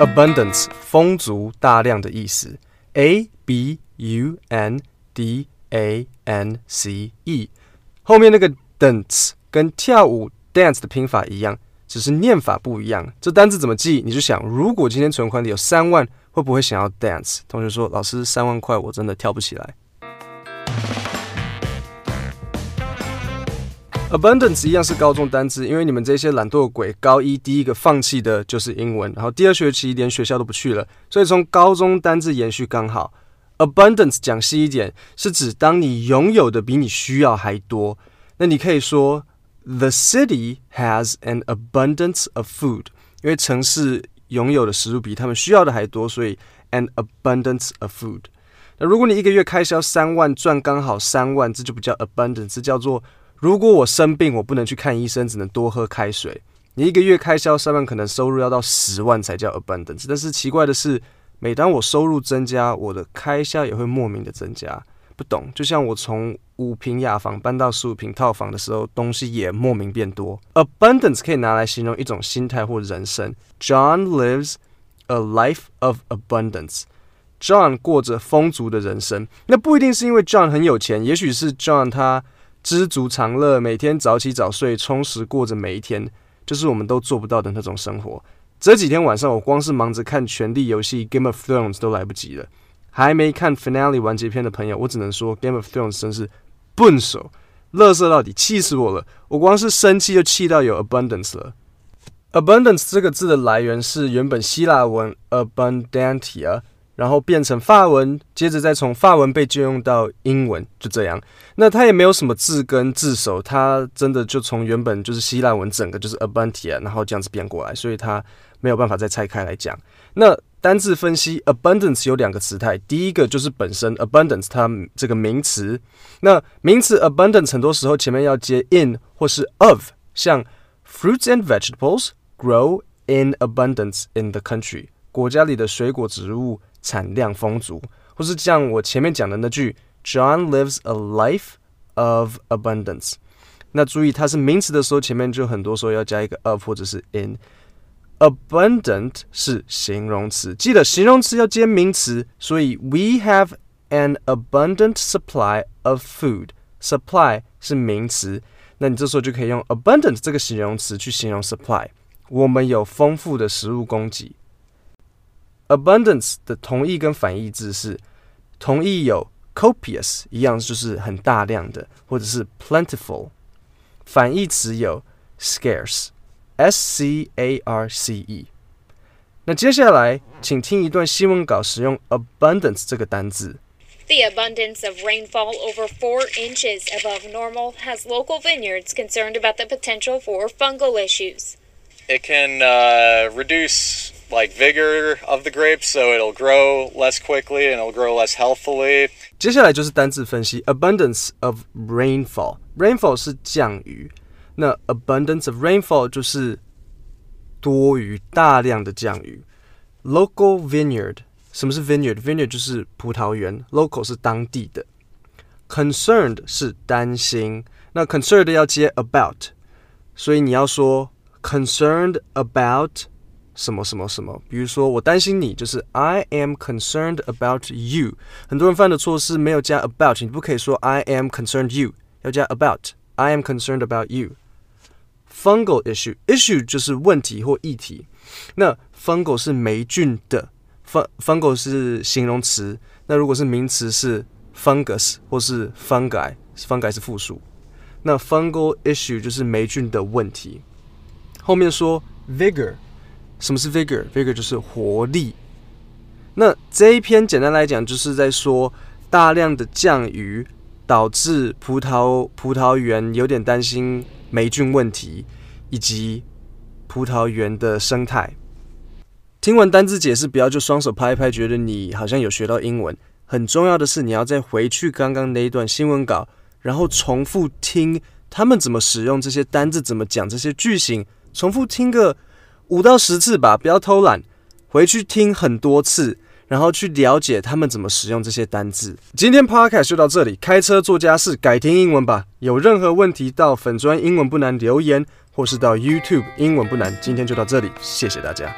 Abundance 丰足、大量的意思。A B U N D A N C E 后面那个 dance 跟跳舞 dance 的拼法一样，只是念法不一样。这单字怎么记？你就想，如果今天存款里有三万，会不会想要 dance？同学说：“老师，三万块我真的跳不起来。” Abundance 一样是高中单字，因为你们这些懒惰鬼，高一第一个放弃的就是英文，然后第二学期连学校都不去了，所以从高中单字延续刚好。Abundance 讲细一点，是指当你拥有的比你需要还多。那你可以说 The city has an abundance of food，因为城市拥有的食物比他们需要的还多，所以 an abundance of food。那如果你一个月开销三万，赚刚好三万，这就不叫 abundance，这叫做。如果我生病，我不能去看医生，只能多喝开水。你一个月开销三万，可能收入要到十万才叫 abundance。但是奇怪的是，每当我收入增加，我的开销也会莫名的增加。不懂，就像我从五平雅房搬到十五平套房的时候，东西也莫名变多。Abundance 可以拿来形容一种心态或人生。John lives a life of abundance。John 过着丰足的人生。那不一定是因为 John 很有钱，也许是 John 他。知足常乐，每天早起早睡，充实过着每一天，就是我们都做不到的那种生活。这几天晚上，我光是忙着看《权力游戏》（Game of Thrones） 都来不及了，还没看 Finale 完结篇的朋友，我只能说《Game of Thrones》真是笨手，乐色到底，气死我了！我光是生气就气到有 abundance 了。abundance 这个字的来源是原本希腊文 abundantia。然后变成法文，接着再从法文被借用到英文，就这样。那它也没有什么字根字首，它真的就从原本就是希腊文整个就是 abundantia，然后这样子变过来，所以它没有办法再拆开来讲。那单字分析，abundance 有两个词态，第一个就是本身 abundance 它这个名词，那名词 abundance 很多时候前面要接 in 或是 of，像 fruits and vegetables grow in abundance in the country，国家里的水果植物。产量丰足，或是像我前面讲的那句，John lives a life of abundance。那注意，它是名词的时候，前面就很多时候要加一个 of 或者是 in。Abundant 是形容词，记得形容词要接名词，所以 we have an abundant supply of food。Supply 是名词，那你这时候就可以用 abundant 这个形容词去形容 supply。我们有丰富的食物供给。Abundance 的同义跟反义字是同义有 copious 一样，就是很大量的，或者是 plentiful。反义词有 scarce，s c a r c e。那接下来，请听一段新闻稿，使用 abundance 这个单字。The abundance of rainfall over four inches above normal has local vineyards concerned about the potential for fungal issues. It can uh, reduce like vigor of the grapes, so it'll grow less quickly and it'll grow less healthily. 接下来就是单字分析，abundance of rainfall。rainfall 是降雨，那 abundance of rainfall 就是多余、大量的降雨。local vineyard，什么是 vineyard？vineyard 就是葡萄园，local 是当地的。concerned 是担心，那 concerned 要接 about，所以你要说 concerned about。 什么什么什么，比如说我担心你，就是 I am concerned about you。很多人犯的错是没有加 about，你不可以说 I am concerned you，要加 about。I am concerned about you。Fungal issue，issue 就是问题或议题。那 fungal 是霉菌的，fungal 是形容词。那如果是名词是 fungus 或是 fungi，fungi 是复数。那 fungal issue 就是霉菌的问题。后面说 vigor。什么是 vigor？vigor 就是活力。那这一篇简单来讲，就是在说大量的降雨导致葡萄葡萄园有点担心霉菌问题，以及葡萄园的生态。听完单字解释，不要就双手拍一拍，觉得你好像有学到英文。很重要的是，你要再回去刚刚那一段新闻稿，然后重复听他们怎么使用这些单字，怎么讲这些句型，重复听个。五到十次吧，不要偷懒，回去听很多次，然后去了解他们怎么使用这些单字。今天 Podcast 就到这里，开车做家事，改听英文吧。有任何问题到粉专英文不难留言，或是到 YouTube 英文不难。今天就到这里，谢谢大家。